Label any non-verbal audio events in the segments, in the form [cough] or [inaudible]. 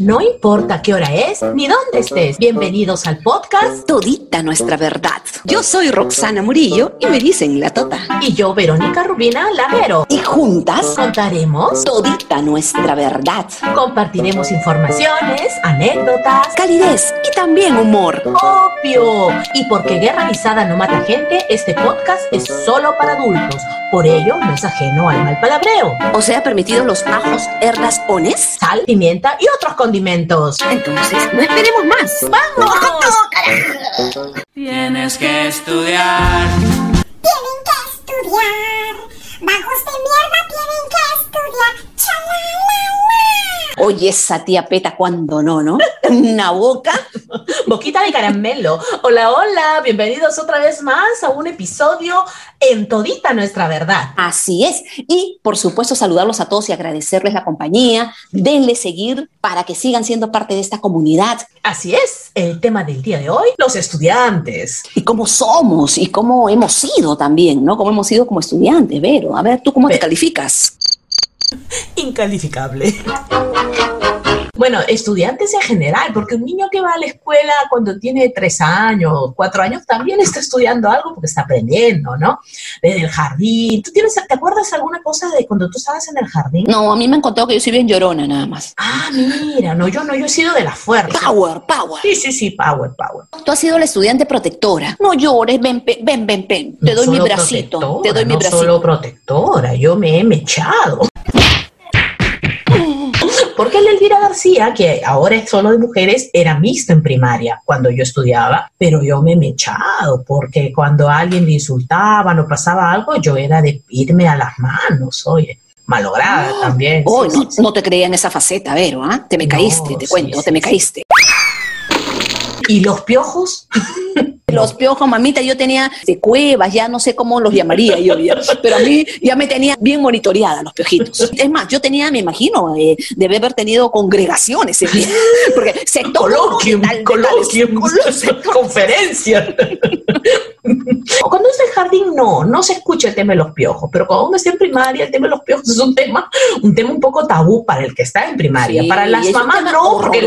No importa qué hora es ni dónde estés. Bienvenidos al podcast Todita nuestra verdad. Yo soy Roxana Murillo y me dicen la Tota. y yo, Verónica Rubina Lajero. Y juntas, Contaremos, Todita nuestra verdad. compartiremos informaciones, anécdotas, Calidez también humor. obvio. Y porque Guerra Avisada no mata gente, este podcast es solo para adultos. Por ello, no es ajeno al mal palabreo. O sea, permitido los ajos, herdas, ones. Sal, pimienta y otros condimentos. Entonces, no esperemos más. ¡Vamos! Tienes que estudiar. tienen que estudiar. Bajos de mierda tienen que estudiar. Oye, esa tía peta cuando no, ¿no? Una boca. Boquita de caramelo. Hola, hola. Bienvenidos otra vez más a un episodio en todita nuestra verdad. Así es. Y por supuesto, saludarlos a todos y agradecerles la compañía. Denle seguir para que sigan siendo parte de esta comunidad. Así es, el tema del día de hoy, los estudiantes. Y cómo somos y cómo hemos sido también, ¿no? Cómo hemos sido como estudiantes, Vero. A ver, ¿tú cómo te calificas? Incalificable. Bueno, estudiantes en general, porque un niño que va a la escuela cuando tiene tres años, cuatro años, también está estudiando algo porque está aprendiendo, ¿no? Desde el jardín. ¿Tú tienes, te acuerdas alguna cosa de cuando tú estabas en el jardín? No, a mí me han contado que yo soy bien llorona nada más. Ah, mira, no, yo no, yo he sido de la fuerza. Power, power. Sí, sí, sí, power, power. Tú has sido la estudiante protectora. No llores, ven, ven, ven, ven. Te No doy mi bracito. Te doy mi no bracito. solo protectora, yo me he mechado. Porque el Elvira García, que ahora es solo de mujeres, era mixto en primaria cuando yo estudiaba, pero yo me he mechado porque cuando alguien me insultaba o pasaba algo, yo era de irme a las manos, oye, malograda también. Oh, sí, no, sí, sí. no te creía en esa faceta, Vero, ¿ah? Te me No, caíste, te sí, cuento, te me caíste. ¿Y los piojos? [laughs] Los piojos, mamita, yo tenía de cuevas, ya no sé cómo los llamaría yo, ya, pero a mí ya me tenía bien monitoreada los piojitos. Es más, yo tenía, me imagino, eh, debe haber tenido congregaciones, en [laughs] porque sector Coloquium, tal, coloquium, tales- [laughs] conferencia. [laughs] Cuando es el jardín, no, no se escucha el tema de los piojos, pero cuando uno está en primaria, el tema de los piojos es un tema, un tema un poco tabú para el que está en primaria. Sí, para las mamás no, porque,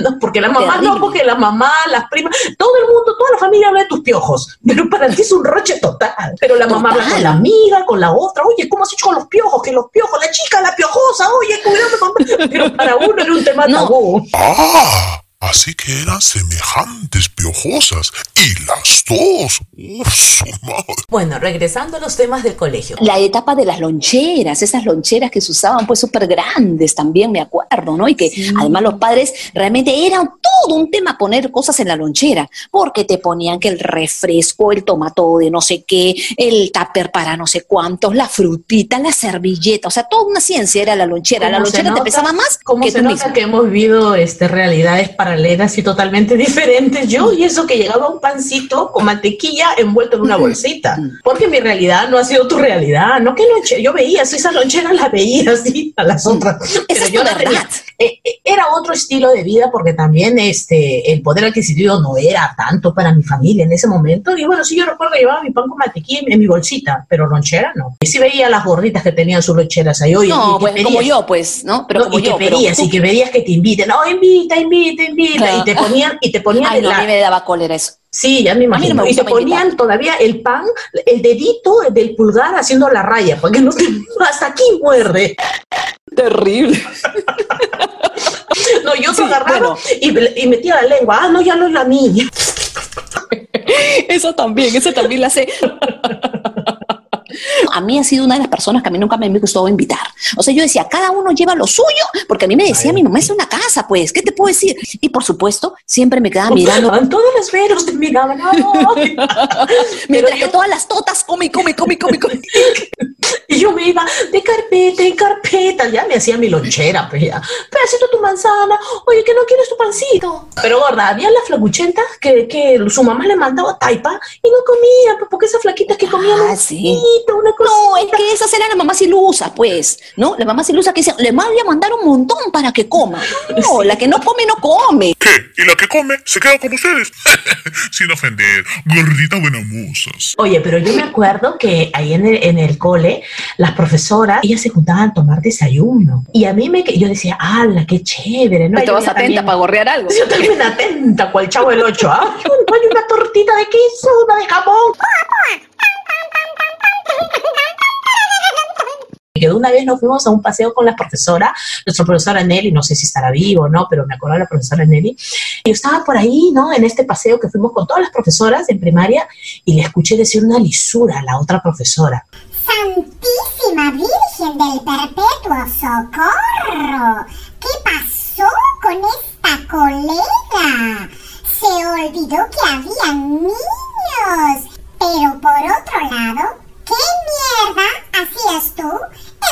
no, porque las mamás no, porque las mamás, las primas, todo el mundo, toda la familia habla de tus piojos, pero para ti es un roche total. Pero la mamá habla con la amiga, con la otra, oye, ¿cómo has hecho con los piojos? Que los piojos, la chica, la piojosa, oye, cuidado con... Pero para uno era un tema No. tabú. Ah, así que eran semejantes piojosas. Y las dos. Uf, su madre. Bueno, regresando a los temas del colegio. La etapa de las loncheras, esas loncheras que se usaban pues súper grandes también, me acuerdo, ¿no? Y que además los padres realmente era todo un tema poner cosas en la lonchera, porque te ponían que el refresco, el tomato de no sé qué, el tupper para no sé cuántos, la frutita, la servilleta, o sea, toda una ciencia era la lonchera. La ¿Cómo se lonchera te pesaba más ¿Cómo que se tú nota mismo. que hemos vivido este, realidades paralelas y totalmente [laughs] diferentes? Yo y eso que llegaba un pancito con mantequilla envuelto en una bolsita. Porque mi realidad no ha sido tu realidad. No que lonche, yo veía esas loncheras las veía así a las otras. Pero es yo tenía. verdad. Eh, eh, era otro estilo de vida porque también este el poder adquisitivo no era tanto para mi familia en ese momento. Y bueno, sí yo recuerdo que llevaba mi pan con mantequilla en, en mi bolsita, pero lonchera no. Y sí veía las gorditas que tenían sus loncheras ahí. Oye, No, ¿y pues como yo, pues, ¿no? Pero No, como y que yo, pero pedías, tú- y que pedías que te inviten, no, invita, invita, invita, Claro. y te ponían, y te ponían Ay, no, la- a mí me daba cólera eso. sí, ya me a mí no imagino, me y te ponían invitar. todavía el pan, el dedito del pulgar haciendo la raya, para que no te, hasta aquí muerde. Terrible. No, yo te Sí, agarraba bueno. y, y metía la lengua, ah, no, ya no es la mía. Eso también, eso también la sé. A mí ha sido una de las personas que a mí nunca me gustó invitar. O sea, yo decía, cada uno lleva lo suyo, porque a mí me decía, mi mamá es una casa, pues, ¿qué te puedo decir? Y por supuesto, siempre me quedaba mirando, Todos los veros te miraban, ay. [laughs] mientras yo- que todas las totas come, come, come, come, come. [laughs] Y yo me iba de carpeta en carpeta, ya me hacía mi lonchera, pues ya. Pedacito tu manzana, oye, que no quieres tu pancito. Pero gorda, había la flacuchenta que, que su mamá le mandaba taipa y no comía, pues porque esas flaquitas que comían Ah, un sí. poquito, cosita, una cosita. No, es que esas eran las mamás ilusas, pues, ¿no? Las mamás ilusas que decían, le voy a mandar un montón para que coma. No, la que no come, no come. ¿Qué? ¿Y la que come se queda como ustedes? [laughs] Sin ofender, gordita buena musas. Oye, pero yo me acuerdo que ahí en el, en el cole, las profesoras, ellas se juntaban a tomar desayuno. Y a mí me, yo decía, ¡ala, qué chévere! ¿no? Te Yo vas ya atenta también- para gorrear algo. Yo también atenta, cual chavo el 8, ¿ah? [laughs] Hay una tortita de queso, una de jamón. Que de una vez nos fuimos a un paseo con la profesora, nuestra profesora Nelly, no sé si estará vivo o no, pero me acuerdo de la profesora Nelly. Y estaba por ahí, ¿no? En este paseo que fuimos con todas las profesoras en primaria y le escuché decir una lisura a la otra profesora. Santísima Virgen del Perpetuo Socorro. ¿Qué pasó con esta colega? Se olvidó que había niños. Pero por otro lado, ¿qué mierda hacías tú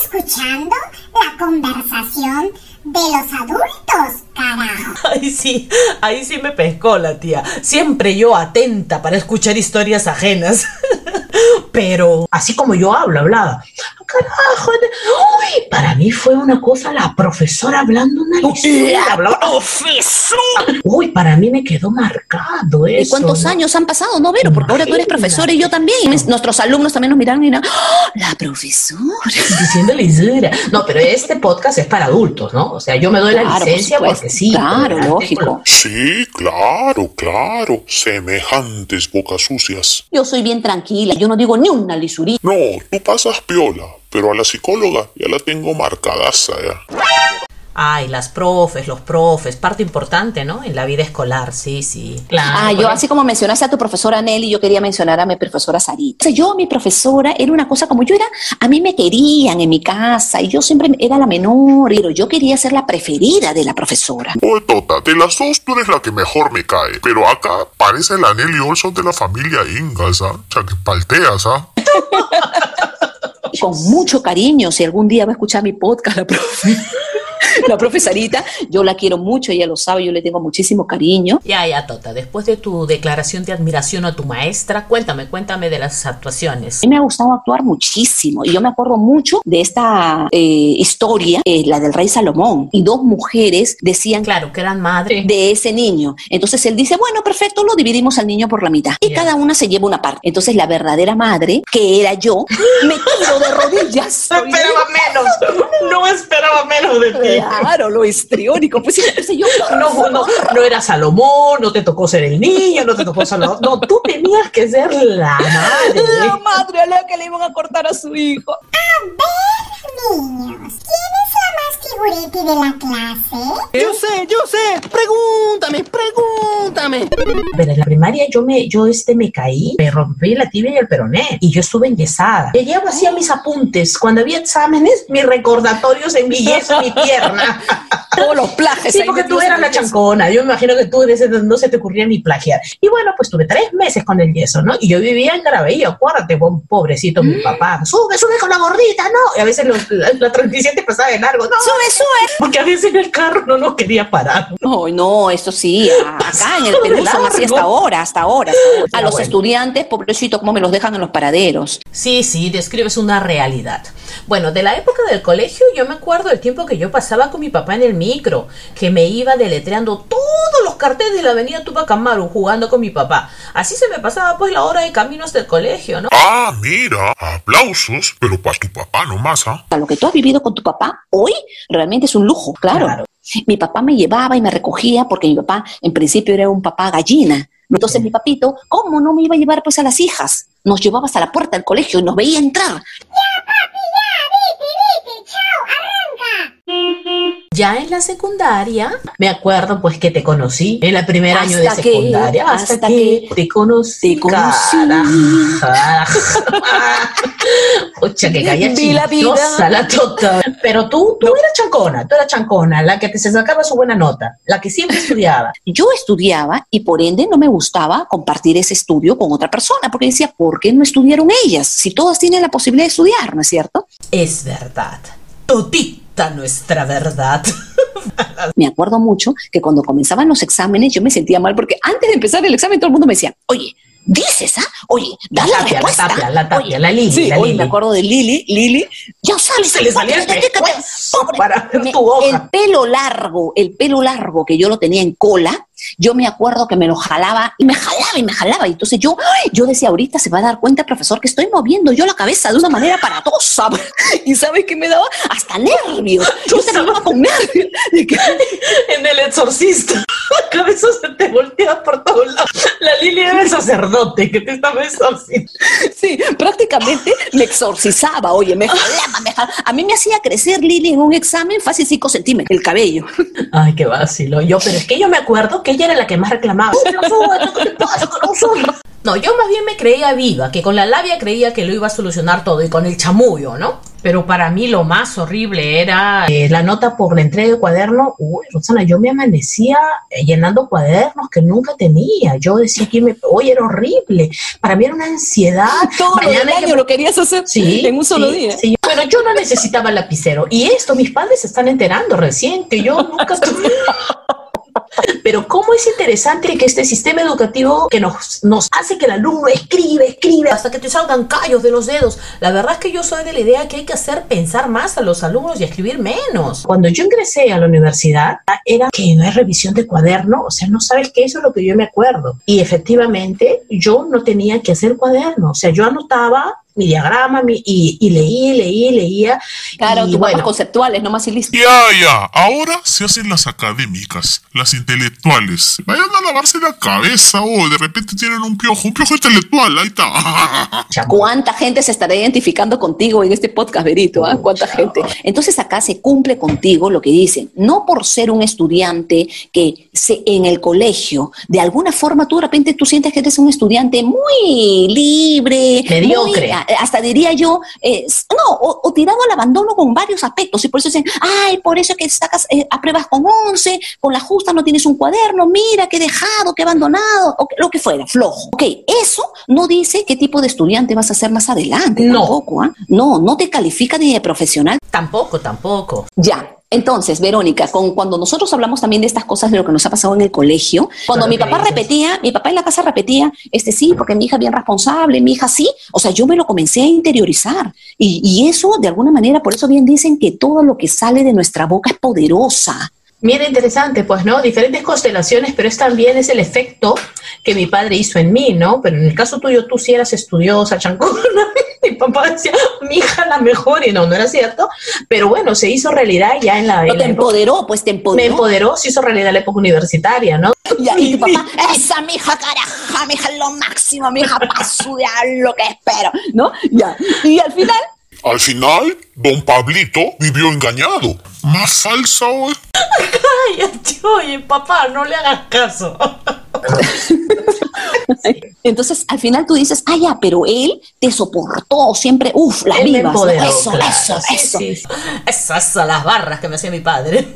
escuchando la conversación de los adultos, carajo? [laughs] Ay, sí, ahí sí me pescó la tía. Siempre yo atenta para escuchar historias ajenas. [laughs] Pero así como yo hablo, hablaba. Carajo, uy, para mí fue una cosa la profesora hablando una lisura. hablaba, Uy, para mí me quedó marcado eso. ¿Y cuántos ¿no? años han pasado? No, Vero, porque ahora tú eres profesora y yo también. Nuestros alumnos también nos miran y dirán, ¡Ah, la profesora. Diciendo lisura. No, pero este podcast es para adultos, ¿no? O sea, yo me doy la Claro, licencia porque sí. Claro, lógico. Sí, claro, claro. Semejantes bocas sucias. Yo soy bien tranquila, yo no digo ni una lisurita. No, tú pasas piola, pero a la psicóloga ya la tengo marcadaza ya. Ay, las profes, los profes, parte importante, ¿no? En la vida escolar, sí, sí. Claro. Ah, yo así como mencionaste a tu profesora Nelly, yo quería mencionar a mi profesora Sarita. O sea, yo, mi profesora, era una cosa como yo era, a mí me querían en mi casa y yo siempre era la menor, pero yo quería ser la preferida de la profesora. Oye, Tota, de las dos tú eres la que mejor me cae. Pero acá parece la Nelly Olson de la familia Ingalls, ¿ah? O sea, que palteas, ¿ah? [laughs] Con mucho cariño, si algún día va a escuchar mi podcast, la profe. [laughs] La profe Sarita, yo la quiero mucho, ella lo sabe, yo le tengo muchísimo cariño. Ya, ya, Tota, después de tu declaración de admiración a tu maestra, cuéntame, cuéntame de las actuaciones. A mí me ha gustado actuar muchísimo y yo me acuerdo mucho de esta eh, historia, eh, la del rey Salomón, y dos mujeres decían Claro, que eran madres. de ese niño. Entonces él dice, bueno, perfecto, lo dividimos al niño por la mitad. Y cada una se lleva una parte. Entonces la verdadera madre, que era yo, me tiro de rodillas. [laughs] menos, no esperaba menos de Claro, lo histriónico. Pues sí, yo... No, no, no era Salomón, no te tocó ser el niño, no te tocó Salomón. No, tú tenías que ser la madre. La madre a la que le iban a cortar a su hijo. Niños, ¿quién es la más figuretti de la clase? Yo sé, yo sé. Pregúntame, Pero en la primaria yo me, yo este me caí, me rompí la tibia y el peroné y yo estuve enyesada. Yo llevo así a mis apuntes. Cuando había exámenes, mis recordatorios en mi yeso, mi pierna. [laughs] Todos los plajes. Sí, porque tú eras en la chancona. Yo me imagino que tú de ese no se te ocurría ni plagiar. Y bueno, pues tuve tres meses con el yeso, ¿no? Y yo vivía en Garabaía, acuérdate, po- pobrecito mi papá. Sube, sube con la gordita, ¿no? Y a veces los- la, la 37 pasaba de largo, no, Sube, sube. porque a veces el carro no nos quería parar. No, no, eso sí, acá en el Perú son así hasta ahora, hasta ahora. A Ya, los bueno. estudiantes, pobrecito, cómo me los dejan en los paraderos. Sí, sí, describes una realidad. Bueno, de la época del colegio yo me acuerdo del tiempo que yo pasaba con mi papá en el micro, que me iba deletreando todos los carteles de la avenida Tupac Amaru jugando con mi papá. Así se me pasaba pues la hora de camino hasta el colegio, ¿no? Ah, mira, aplausos, pero para tu papá nomás, ¿ah? Sea, lo que tú has vivido con tu papá hoy realmente es un lujo, claro. Claro. Mi papá me llevaba y me recogía porque mi papá en principio era un papá gallina. Entonces mi papito, ¿cómo no me iba a llevar pues a las hijas? Nos llevaba hasta la puerta del colegio y nos veía entrar. Ya en la secundaria, me acuerdo pues que te conocí en el primer año de Hasta que- secundaria, hasta, hasta que, que te conocí. te conocí. Ocha, que calla Vi la vida. chistosa la tota. Pero tú, tú eras chancona, tú eras chancona, la que te se sacaba su buena nota, la que siempre estudiaba. Yo estudiaba y por ende no me gustaba compartir ese estudio con otra persona porque decía, ¿por qué no estudiaron ellas? Si todas tienen la posibilidad de estudiar, ¿no es cierto? Es verdad, todita nuestra verdad. [laughs] Me acuerdo mucho que cuando comenzaban los exámenes yo me sentía mal porque antes de empezar el examen todo el mundo me decía, oye, Dices, ¿ah? Oye, da La la, tapia, la respuesta. tapia, la tapia, Oye, la Lili, Sí, la oye, Lili. me acuerdo de Lili, Lili. Ya sabes, Se le salía el pobre, para ver Me- tu hoja. El pelo largo, el pelo largo que yo lo tenía en cola, yo me acuerdo que me lo jalaba y me jalaba y me jalaba. Y entonces yo, yo decía, ahorita se va a dar cuenta, profesor, que estoy moviendo yo la cabeza de una manera aparatosa. [laughs] Y sabes que me daba hasta nervios. [laughs] Yo terminaba con nervios. [laughs] En el exorcista, la cabeza se te voltea por todos lados. La Lili era el sacerdote que te estaba exorcizando. Sí, prácticamente me exorcizaba, oye, me jalaba, me jalaba. A mí me hacía crecer Lili en un examen fácil 5 centímetros, el cabello. Ay, qué vacilo. Yo, pero es que yo me acuerdo que ella era la que más reclamaba. "Que no. Que no suba". No, yo más bien me creía viva, que con la labia creía que lo iba a solucionar todo y con el chamullo, ¿no? Pero para mí lo más horrible era eh, la nota por la entrega de cuaderno. Uy, Rosana, yo me amanecía eh, llenando cuadernos que nunca tenía. Yo decía que me, oye, era horrible. Para mí era una ansiedad. Todo el Mañana que año lo querías hacer Sí, en un solo sí, día. sí. Pero yo no necesitaba lapicero. Y esto, mis padres se están enterando recién, que yo nunca. Pero cómo es interesante que este sistema educativo que nos, hace que el alumno escribe, escribe, hasta que te salgan callos de los dedos. La verdad es que yo soy de la idea que hay que hacer pensar más a los alumnos y escribir menos. Cuando yo ingresé a la universidad, era que no hay revisión de cuaderno, o sea, no sabes qué es lo que yo me acuerdo. Y efectivamente, yo no tenía que hacer cuaderno, o sea, yo anotaba mi diagrama mi- y, y leí, leí, leía. Claro, tus bueno, mapas conceptuales, no más y listo. Ya, ya, ahora se hacen las académicas, las intelectuales. Vayan a lavarse la cabeza, o de repente tienen un piojo, un piojo intelectual, ahí está. [laughs] ¿Cuánta gente se estará identificando contigo en este podcast, Berito? ah? ¿Cuánta gente? Entonces acá se cumple contigo lo que dicen. No por ser un estudiante que se, en el colegio, de alguna forma tú de repente tú sientes que eres un estudiante muy libre, Mediocre. muy, a- hasta diría yo, eh, no, o, o tirado al abandono con varios aspectos. Y por eso dicen, ay, por eso es que sacas, eh, apruebas con 11, con la justa no tienes un cuaderno, mira, que dejado, que abandonado, o que- lo que fuera, flojo. Ok, eso no dice qué tipo de estudiante vas a ser más adelante. No. Tampoco, ¿ah? No, no te califica ni de profesional. Tampoco, tampoco. Ya. Entonces, Verónica, con, cuando nosotros hablamos también de estas cosas de lo que nos ha pasado en el colegio, cuando mi papá repetía, mi papá en la casa repetía, este sí, porque mi hija es bien responsable, mi hija sí, o sea, yo me lo comencé a interiorizar. Y, y eso, de alguna manera, por eso bien dicen que todo lo que sale de nuestra boca es poderosa. Mira, interesante, pues, ¿no? Diferentes constelaciones, pero es también es el efecto que mi padre hizo en mí, ¿no? Pero en el caso tuyo, tú sí eras estudiosa, chancona. [laughs] Mi papá decía, mi hija la mejor, y no, no era cierto. Pero bueno, se hizo realidad ya en la, No en te la época- empoderó, pues te Me empoderó. empoderó, se hizo realidad la época universitaria, ¿no? Ya, y tu [laughs] papá, esa mija caraja, mija es lo máximo, mija para estudiar lo que espero, ¿no? Ya. Y al final, Al final, don Pablito vivió engañado. Más falsa hoy. Ay, oye, papá, no le hagas caso. entonces al final tú dices, ah, ya, pero él te soportó siempre, uff, las Él eso, claro, eso, sí, eso. sí, sí. Esas son las barras que me hacía mi padre.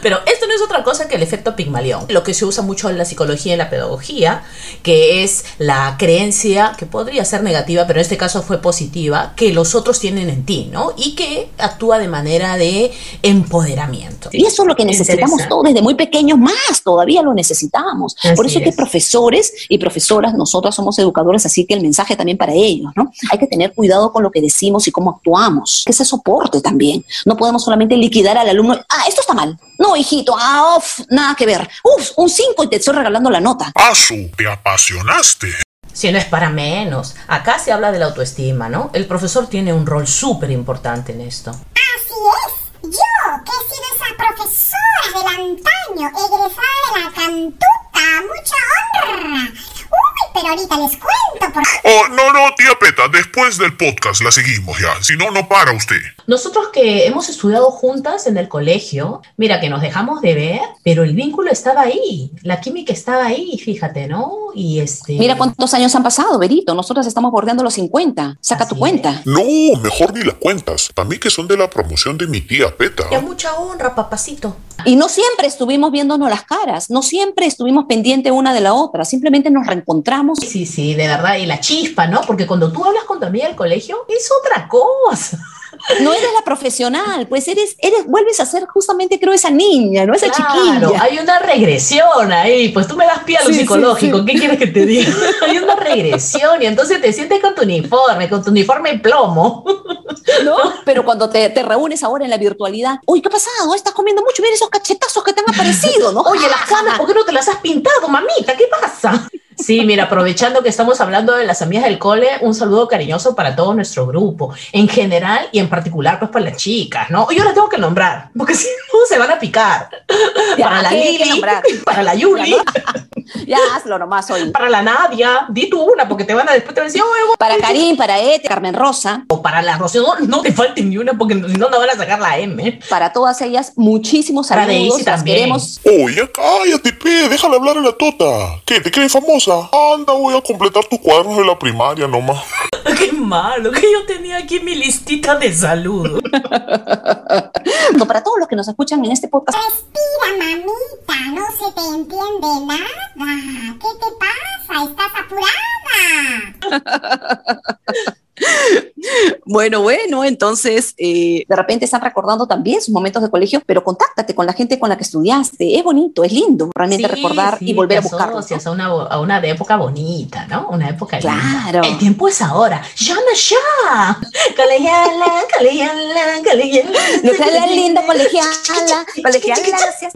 Pero no es otra cosa que el efecto Pigmalión, lo que se usa mucho en la psicología y en la pedagogía, que es la creencia que podría ser negativa, pero en este caso fue positiva, que los otros tienen en ti, ¿no? Y que actúa de manera de empoderamiento. Y eso es lo que necesitamos todos, desde muy pequeños más, todavía lo necesitamos. Así Por eso es que es. profesores y profesoras, nosotras somos educadores, así que el mensaje también para ellos, ¿no? Hay que tener cuidado con lo que decimos y cómo actuamos, que ese soporte también. No podemos solamente liquidar al alumno, ah, esto está mal. No, hijito, ah, uf, nada que ver. Uf, un 5 y te estoy regalando la nota. Asu, te apasionaste. Si no es para menos. Acá se habla de la autoestima, ¿no? El profesor tiene un rol súper importante en esto. Así es. Yo, que he sido esa profesora del antaño, egresada de la cantuta, mucha honra. Pero ahorita les cuento por... Oh, no, no, tía Peta, después del podcast la seguimos ya. Si no, no para usted. Nosotros que hemos estudiado juntas en el colegio, mira que nos dejamos de ver, pero el vínculo estaba ahí, la química estaba ahí, fíjate, ¿no? Y este... Mira cuántos años han pasado, Berito. Nosotras estamos bordeando los 50. Saca Así tu cuenta. es. No, mejor ni la cuentas. Para mí que son de la promoción de mi tía Peta. Ya mucha honra, papacito. Y no siempre estuvimos viéndonos las caras, no siempre estuvimos pendientes una de la otra, simplemente nos reencontramos. Sí, sí, de verdad, y la chispa, ¿no? Porque cuando tú hablas con tu amiga del colegio, es otra cosa. no eres la profesional, pues eres, eres, vuelves a ser justamente, creo, esa niña, ¿no? Esa Claro, chiquilla. hay una regresión ahí, pues tú me das pie a lo Sí, sí, psicológico, sí. ¿qué quieres que te diga? [laughs] hay una regresión y entonces te sientes con tu uniforme, con tu uniforme plomo. ¿no? Pero cuando te, te reúnes ahora en la virtualidad, uy, ¿qué ha pasado? Estás comiendo mucho, mira esos cachetazos que te han aparecido, ¿no? [laughs] Oye, las canas, ¿por qué no te las has pintado, mamita? ¿Qué pasa? Sí, mira, aprovechando que estamos hablando de las amigas del cole, un saludo cariñoso para todo nuestro grupo, en general y en particular, pues para las chicas, ¿no? Yo las tengo que nombrar, porque [laughs] si no se van a picar. Ya, para la ¿qué hay que Lili, [laughs] para la Yuli, [laughs] Ya hazlo nomás hoy. para la Nadia, di tú una, porque te van a después te van a decir, "Oye, Para Karim, para Ete, Carmen Rosa, o para la Rocío, no, no te falte ni una, porque si no, no van a sacar la M. para todas ellas, muchísimos Para saludos. Daisy Las también. queremos. Oye, cállate, pe, déjale hablar a la tota. ¿Qué, te crees famosa? Anda, voy a completar tus cuadernos de la primaria nomás. [laughs] Qué malo, que yo tenía aquí mi listita de salud. No, [laughs] para todos los que nos escuchan en este podcast, Respira, mamita, no se te entiende nada. ¿Qué te pasa? ¿Estás apurada? [laughs] Bueno, bueno, entonces eh, de repente están recordando también sus momentos de colegio, pero contáctate con la gente con la que estudiaste. Es bonito, es lindo realmente Sí, recordar sí, y volver a buscarlo. asocias a una, a una época bonita, ¿no? Una época linda. Claro. El tiempo es ahora. ¡Llama ya! Colegiala, colegiala, colegiala. Colegiala linda, colegiala, [laughs] colegiala, gracias.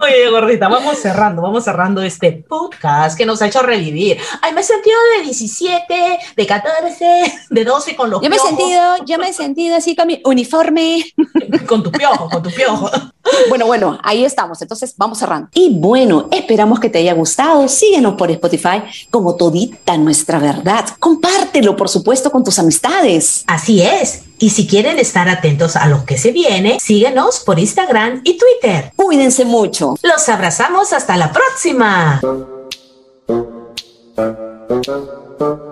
Oye, gordita, vamos cerrando, vamos cerrando este podcast que nos ha hecho revivir. Ay, me he sentido de 17, de 14, de 12 con los Yo me. Sentido, [laughs] yo me he sentido así con mi uniforme. [laughs] Con tu piojo, con tu piojo. [laughs] Bueno, bueno, ahí estamos. Entonces vamos cerrando. Y bueno, esperamos que te haya gustado. Síguenos por Spotify como todita nuestra verdad. Compártelo, por supuesto, con tus amistades. Así es. Y si quieren estar atentos a lo que se viene, síguenos por Instagram y Twitter. Cuídense mucho. Los abrazamos hasta la próxima.